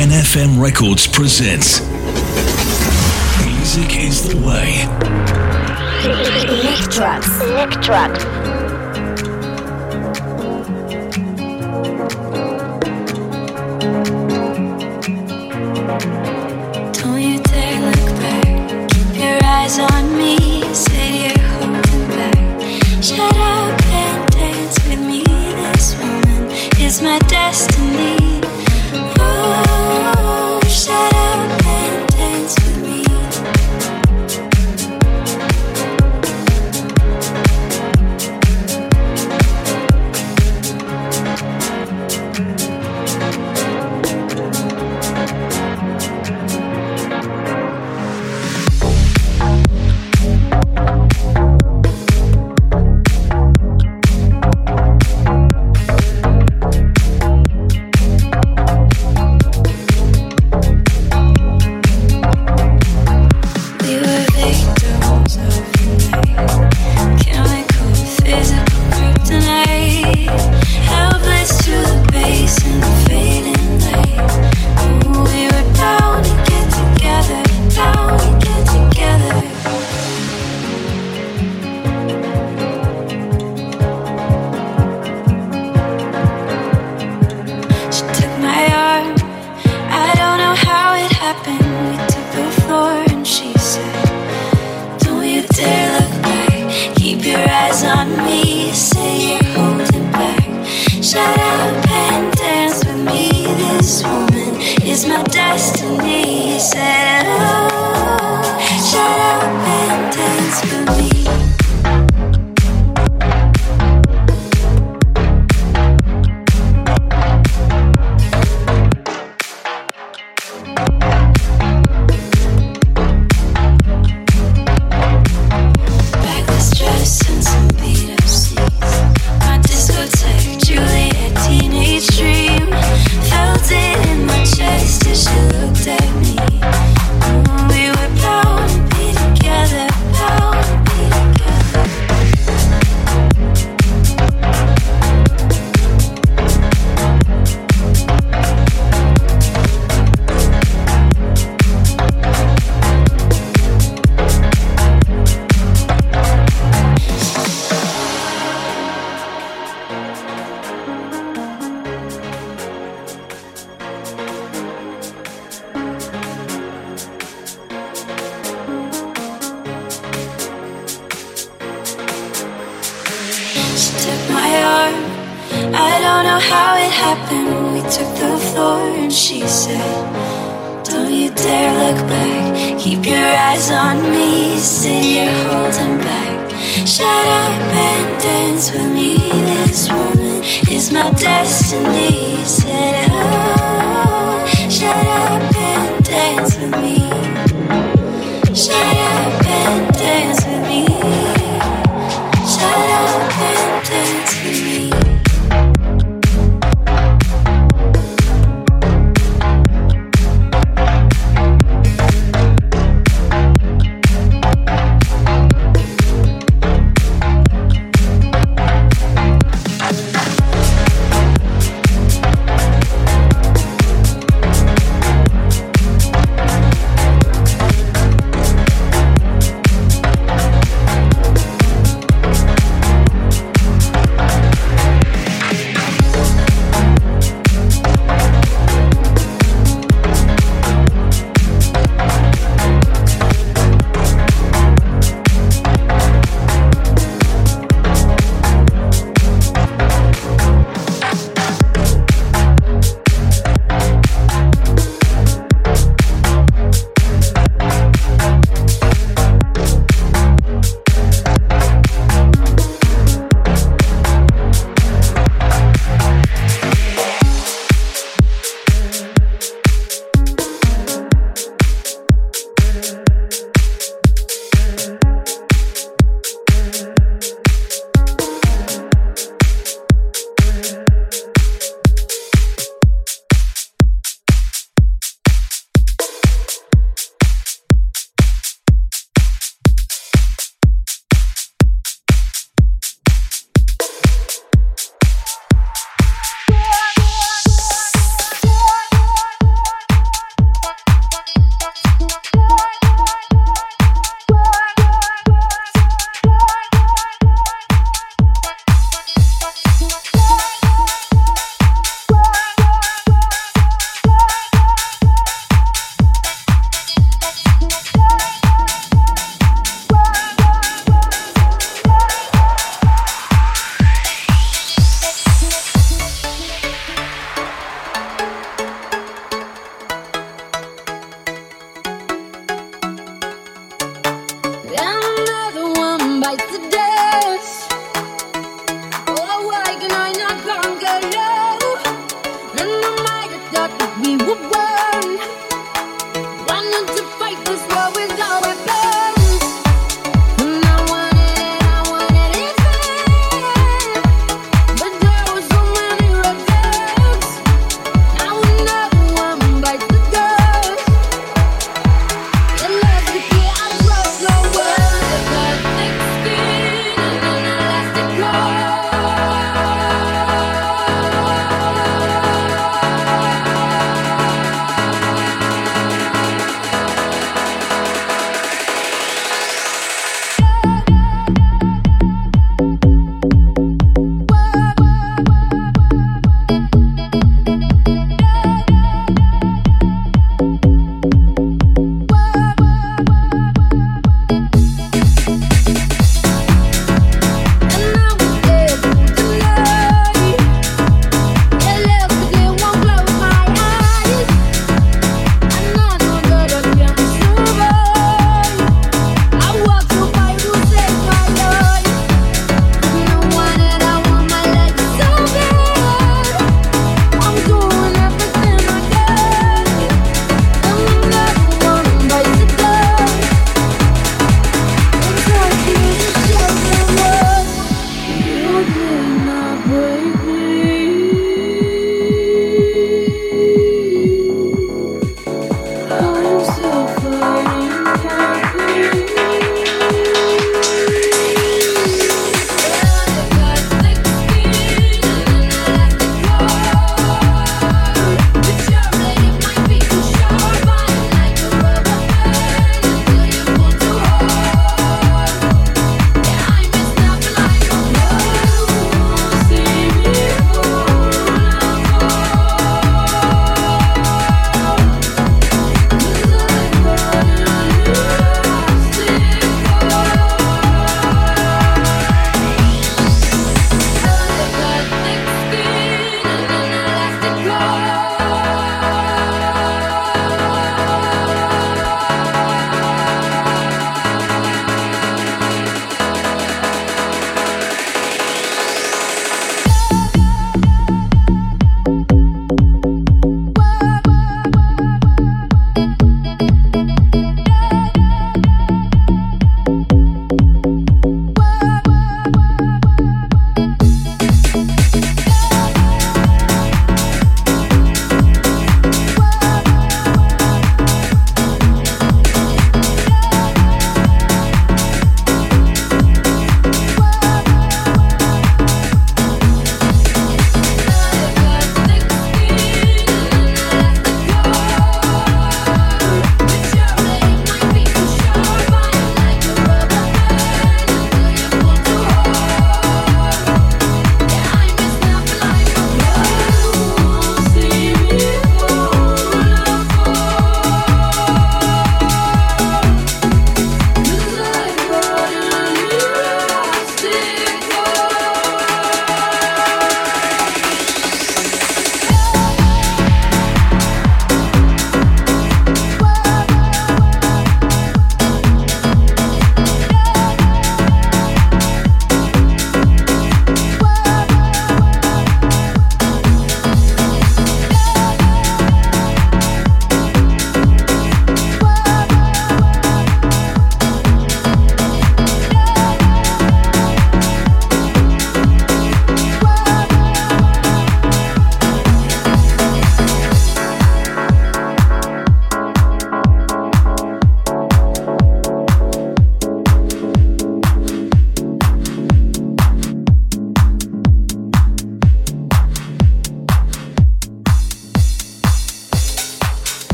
NFM Records presents Music is the Way. Electract, electract. Don't you dare look back. Keep your eyes on me, said you're holding back. Shut up and dance with me. This woman is my destiny.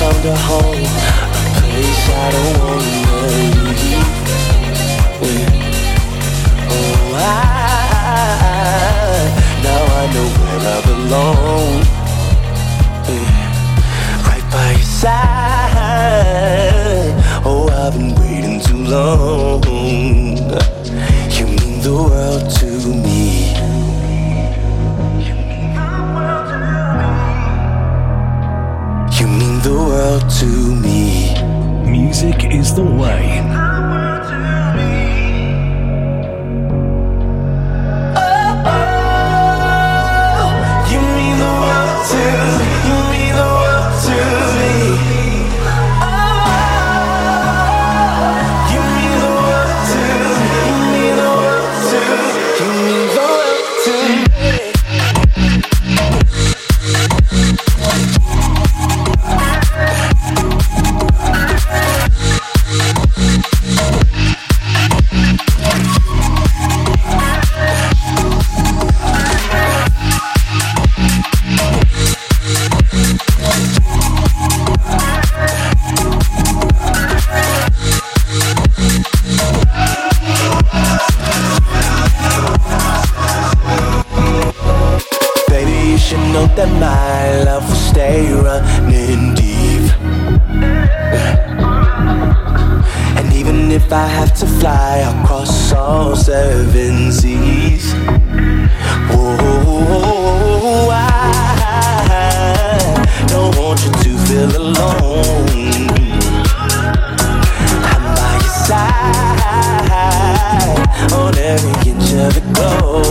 Found a home, a place I don't wanna leave. Oh, I now I know where I belong. Right by your side. Oh, I've been waiting too long You mean the world to me. World to me. Music is the way. on every inch of the globe.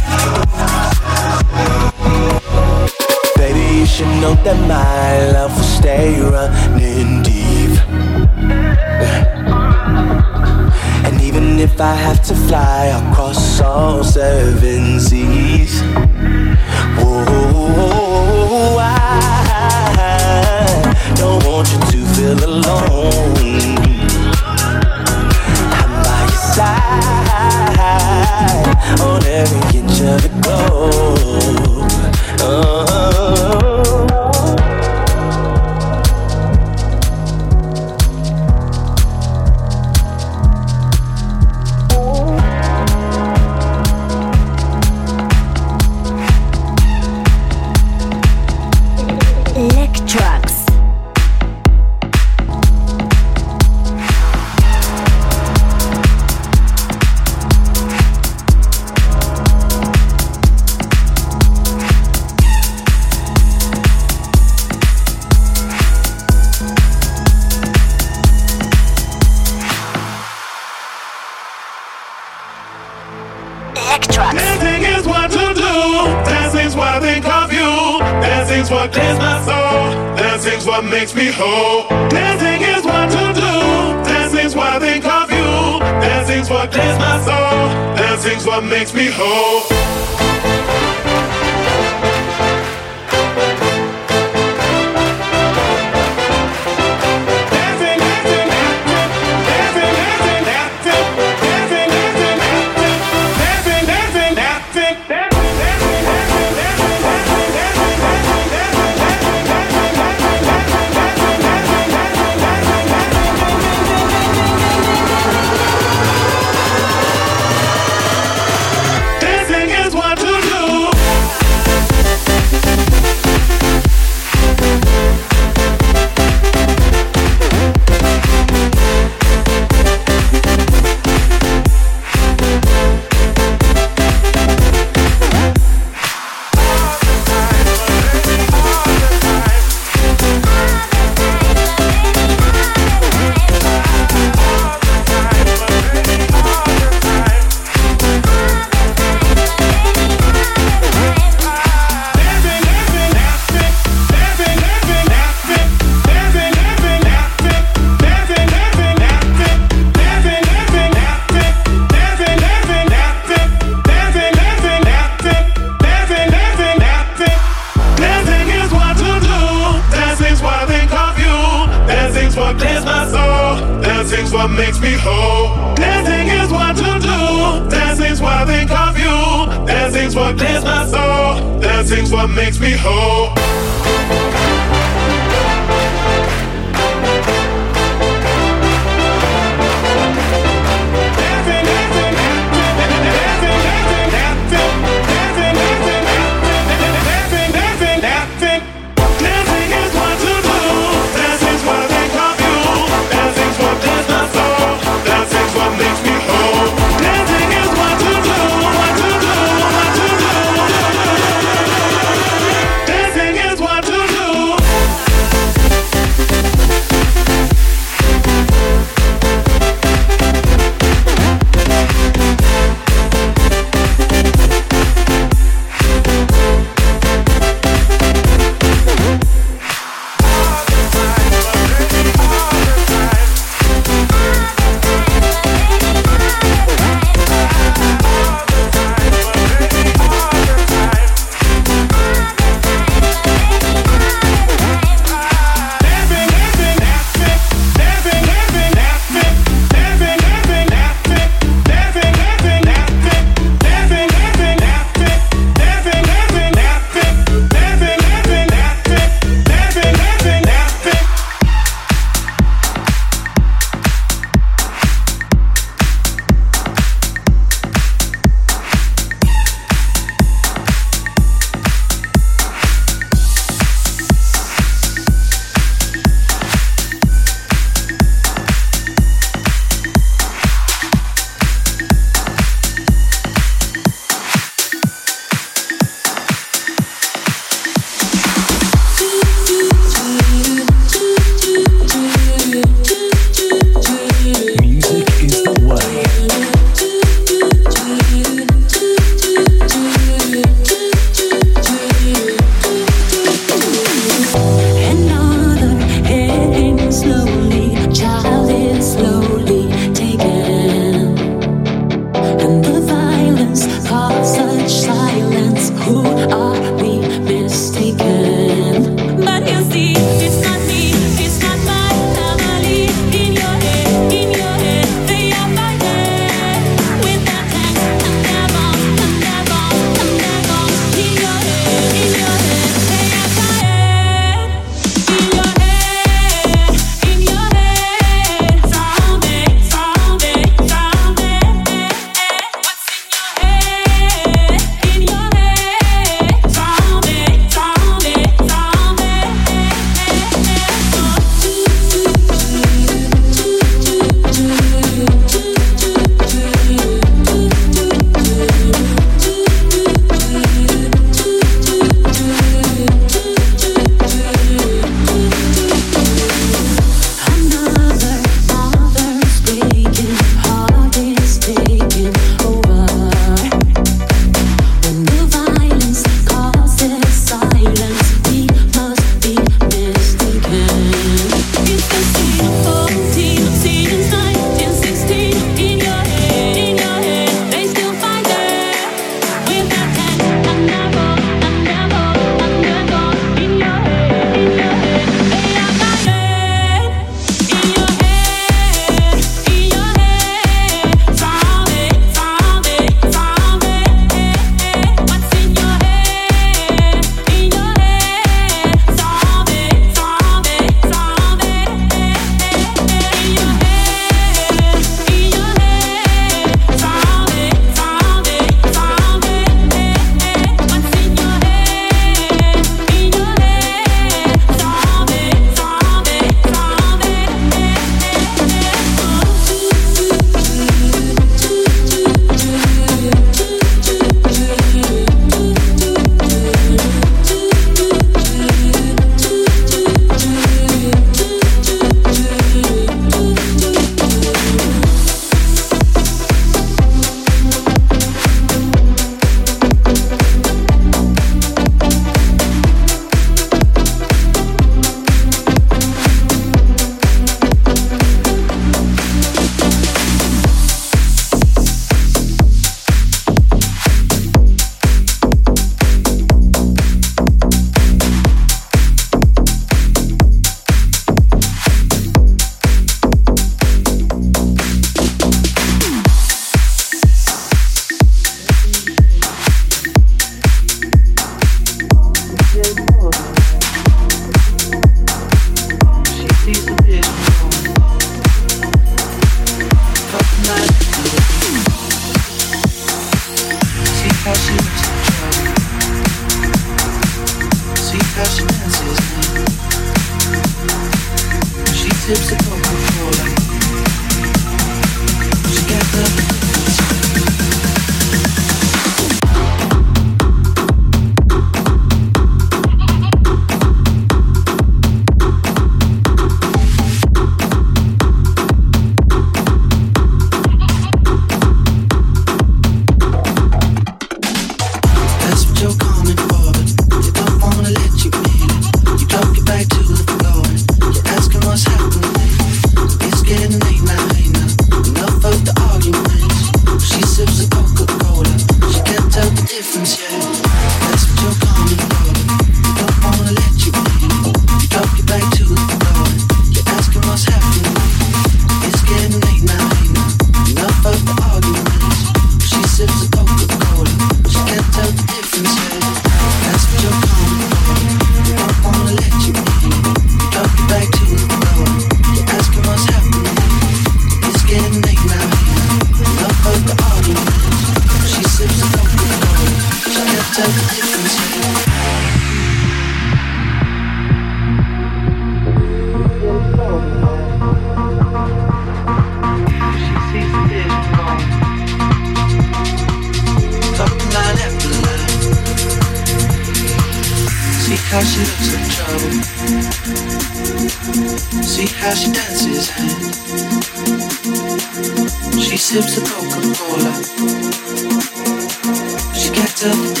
to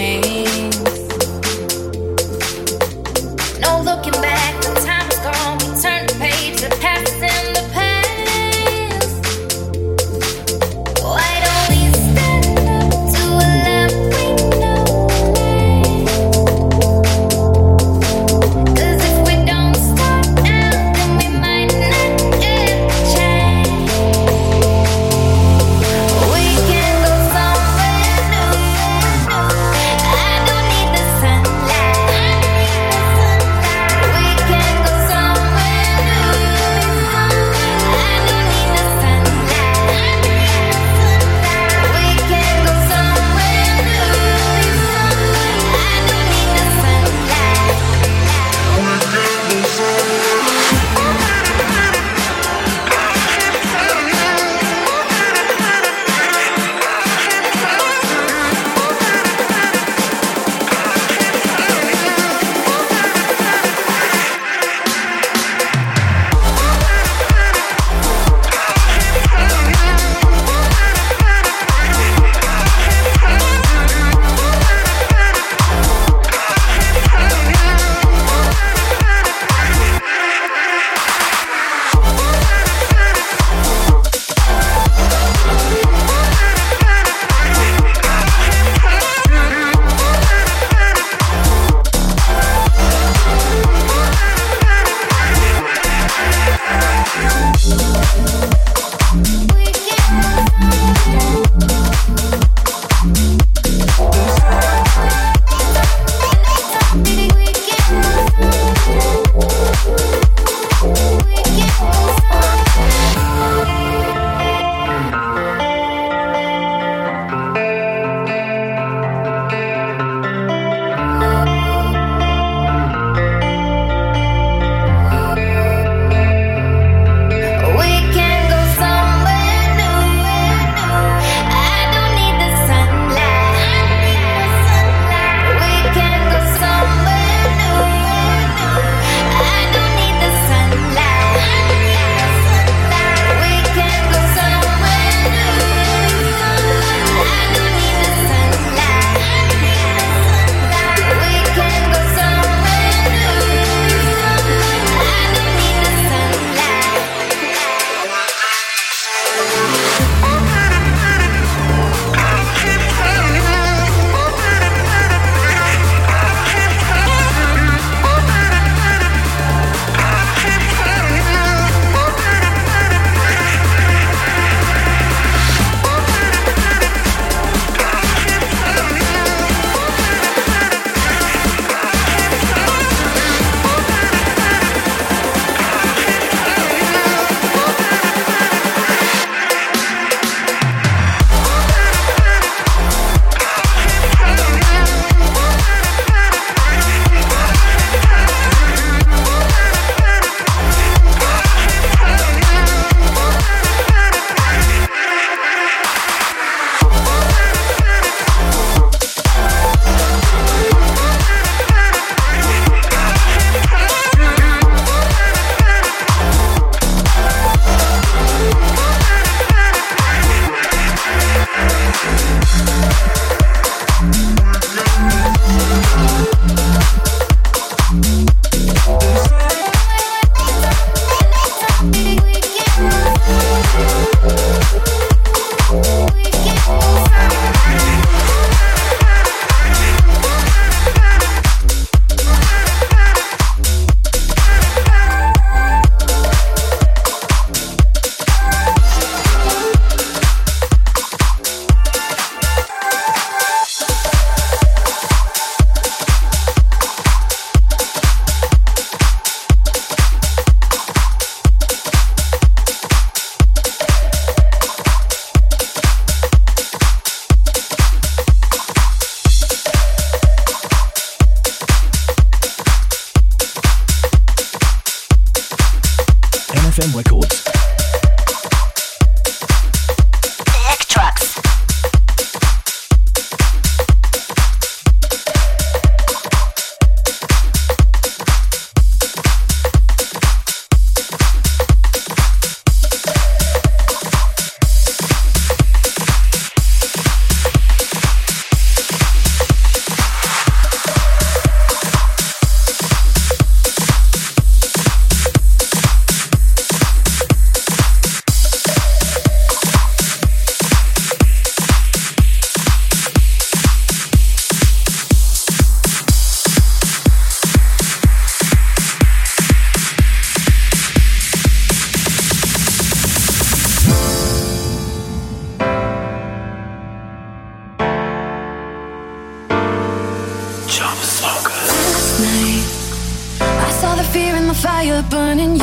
me.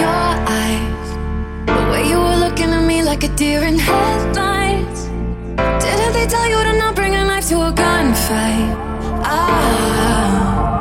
your eyes. The way you were looking at me like a deer in headlights. Didn't they tell you to not bring a knife to a gunfight? Ah.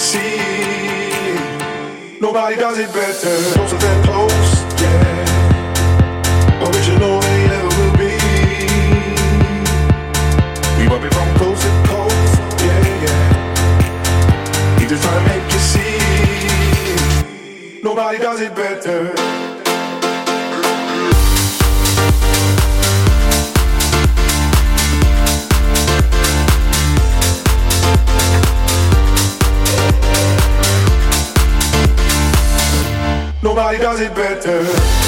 see. Nobody does it better. Closer than close, yeah. Original they ever will be. We rub it from coast to coast, yeah, yeah. He just trying to make you see. Nobody does it better. better.